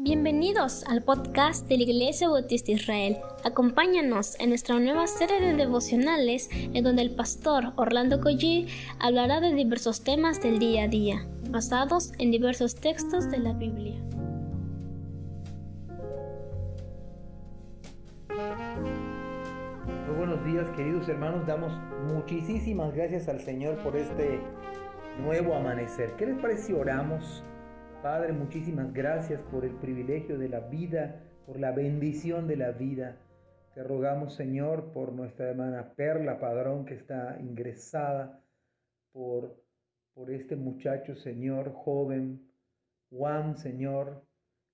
Bienvenidos al podcast de la Iglesia Bautista Israel. Acompáñanos en nuestra nueva serie de devocionales en donde el pastor Orlando Collie hablará de diversos temas del día a día, basados en diversos textos de la Biblia. Muy buenos días queridos hermanos, damos muchísimas gracias al Señor por este nuevo amanecer. ¿Qué les parece si oramos? Padre, muchísimas gracias por el privilegio de la vida, por la bendición de la vida. Te rogamos, Señor, por nuestra hermana Perla Padrón que está ingresada, por, por este muchacho, Señor, joven, Juan, Señor.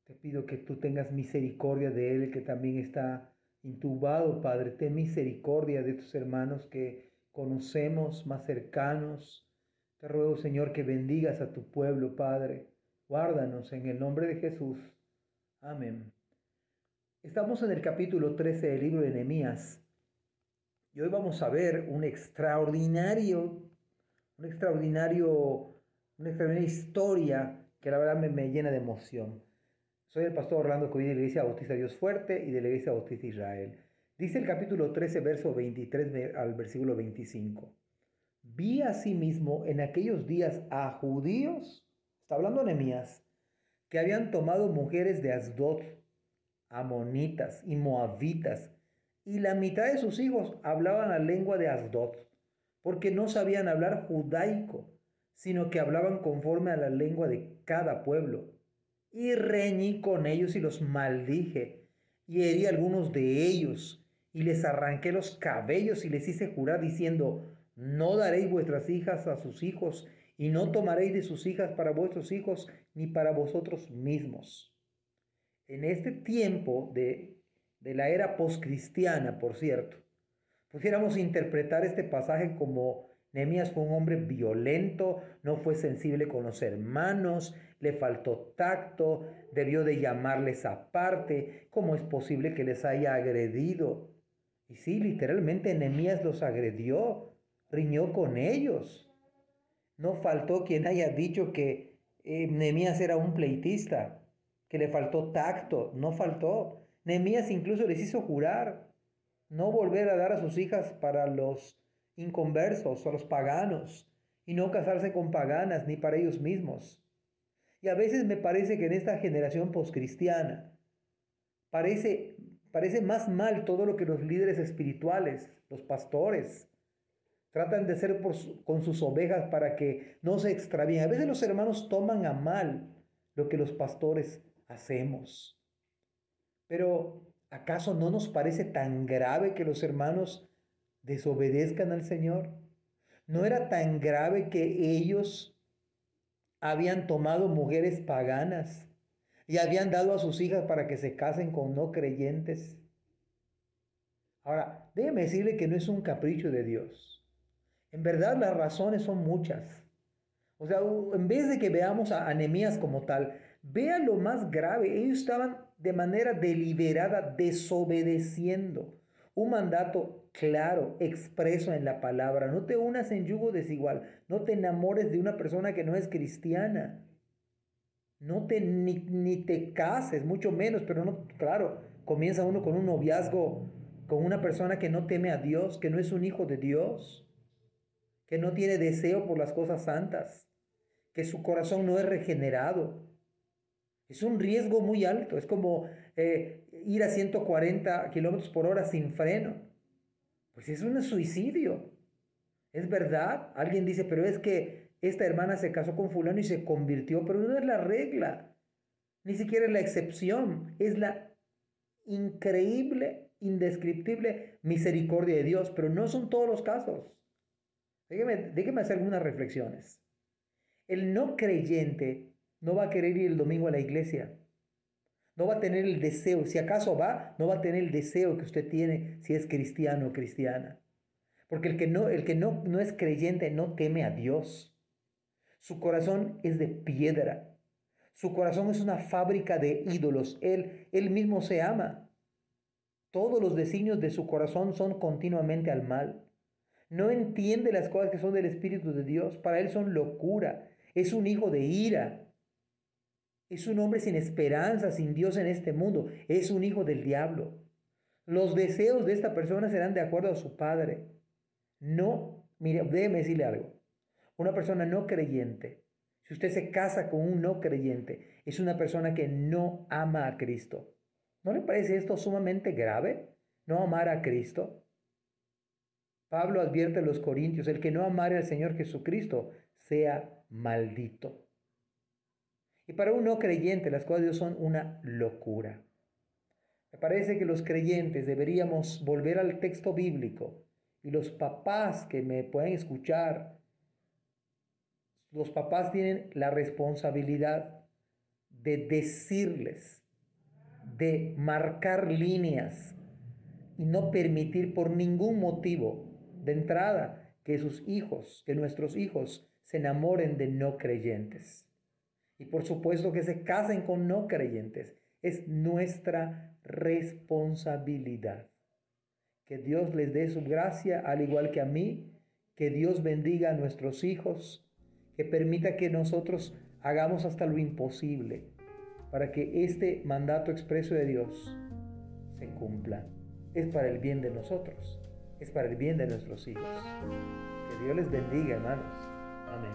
Te pido que tú tengas misericordia de él, que también está intubado, Padre. Ten misericordia de tus hermanos que conocemos más cercanos. Te ruego, Señor, que bendigas a tu pueblo, Padre. Guárdanos en el nombre de Jesús. Amén. Estamos en el capítulo 13 del libro de Nehemías y hoy vamos a ver un extraordinario, un extraordinario, una extraordinaria historia que la verdad me, llena de emoción. Soy el pastor Orlando Covín de la Iglesia Bautista Dios Fuerte y de la Iglesia Bautista Israel. Dice el capítulo 13, verso 23 al versículo 25. Vi asimismo en aquellos días a judíos Está hablando Nehemías, que habían tomado mujeres de Asdod, amonitas y moabitas, y la mitad de sus hijos hablaban la lengua de Asdod, porque no sabían hablar judaico, sino que hablaban conforme a la lengua de cada pueblo. Y reñí con ellos y los maldije, y herí algunos de ellos, y les arranqué los cabellos y les hice jurar diciendo, no daréis vuestras hijas a sus hijos, y no tomaréis de sus hijas para vuestros hijos ni para vosotros mismos. En este tiempo de, de la era poscristiana, por cierto, pudiéramos interpretar este pasaje como Nehemías fue un hombre violento, no fue sensible con los hermanos, le faltó tacto, debió de llamarles aparte. ¿Cómo es posible que les haya agredido? Y sí, literalmente Nehemías los agredió, riñó con ellos. No faltó quien haya dicho que eh, Nehemías era un pleitista, que le faltó tacto, no faltó. Nehemías incluso les hizo jurar no volver a dar a sus hijas para los inconversos o los paganos y no casarse con paganas ni para ellos mismos. Y a veces me parece que en esta generación poscristiana parece, parece más mal todo lo que los líderes espirituales, los pastores, Tratan de ser con sus ovejas para que no se extravíen. A veces los hermanos toman a mal lo que los pastores hacemos. Pero ¿acaso no nos parece tan grave que los hermanos desobedezcan al Señor? ¿No era tan grave que ellos habían tomado mujeres paganas y habían dado a sus hijas para que se casen con no creyentes? Ahora, déjeme decirle que no es un capricho de Dios. En verdad las razones son muchas. O sea, en vez de que veamos a anemías como tal, vea lo más grave. Ellos estaban de manera deliberada desobedeciendo un mandato claro, expreso en la palabra. No te unas en yugo desigual. No te enamores de una persona que no es cristiana. No te ni, ni te cases, mucho menos, pero no, claro, comienza uno con un noviazgo con una persona que no teme a Dios, que no es un hijo de Dios que no tiene deseo por las cosas santas, que su corazón no es regenerado. Es un riesgo muy alto, es como eh, ir a 140 kilómetros por hora sin freno. Pues es un suicidio. Es verdad, alguien dice, pero es que esta hermana se casó con fulano y se convirtió, pero no es la regla, ni siquiera es la excepción, es la increíble, indescriptible misericordia de Dios, pero no son todos los casos. Déjeme, hacer algunas reflexiones. El no creyente no va a querer ir el domingo a la iglesia. No va a tener el deseo, si acaso va, no va a tener el deseo que usted tiene si es cristiano o cristiana. Porque el que no, el que no, no es creyente no teme a Dios. Su corazón es de piedra. Su corazón es una fábrica de ídolos. Él, él mismo se ama. Todos los designios de su corazón son continuamente al mal. No entiende las cosas que son del Espíritu de Dios. Para él son locura. Es un hijo de ira. Es un hombre sin esperanza, sin Dios en este mundo. Es un hijo del diablo. Los deseos de esta persona serán de acuerdo a su padre. No, mire, déjeme decirle algo. Una persona no creyente, si usted se casa con un no creyente, es una persona que no ama a Cristo. ¿No le parece esto sumamente grave? ¿No amar a Cristo? Pablo advierte a los corintios, el que no amare al Señor Jesucristo sea maldito. Y para un no creyente las cosas de Dios son una locura. Me parece que los creyentes deberíamos volver al texto bíblico y los papás que me pueden escuchar, los papás tienen la responsabilidad de decirles, de marcar líneas y no permitir por ningún motivo de entrada que sus hijos, que nuestros hijos se enamoren de no creyentes. Y por supuesto que se casen con no creyentes. Es nuestra responsabilidad. Que Dios les dé su gracia, al igual que a mí. Que Dios bendiga a nuestros hijos. Que permita que nosotros hagamos hasta lo imposible para que este mandato expreso de Dios se cumpla. Es para el bien de nosotros. Es para el bien de nuestros hijos. Que Dios les bendiga, hermanos. Amén.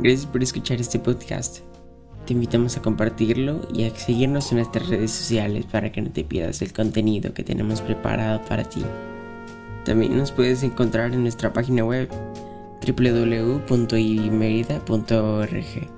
Gracias por escuchar este podcast. Te invitamos a compartirlo y a seguirnos en nuestras redes sociales para que no te pierdas el contenido que tenemos preparado para ti. También nos puedes encontrar en nuestra página web www.ibismerida.org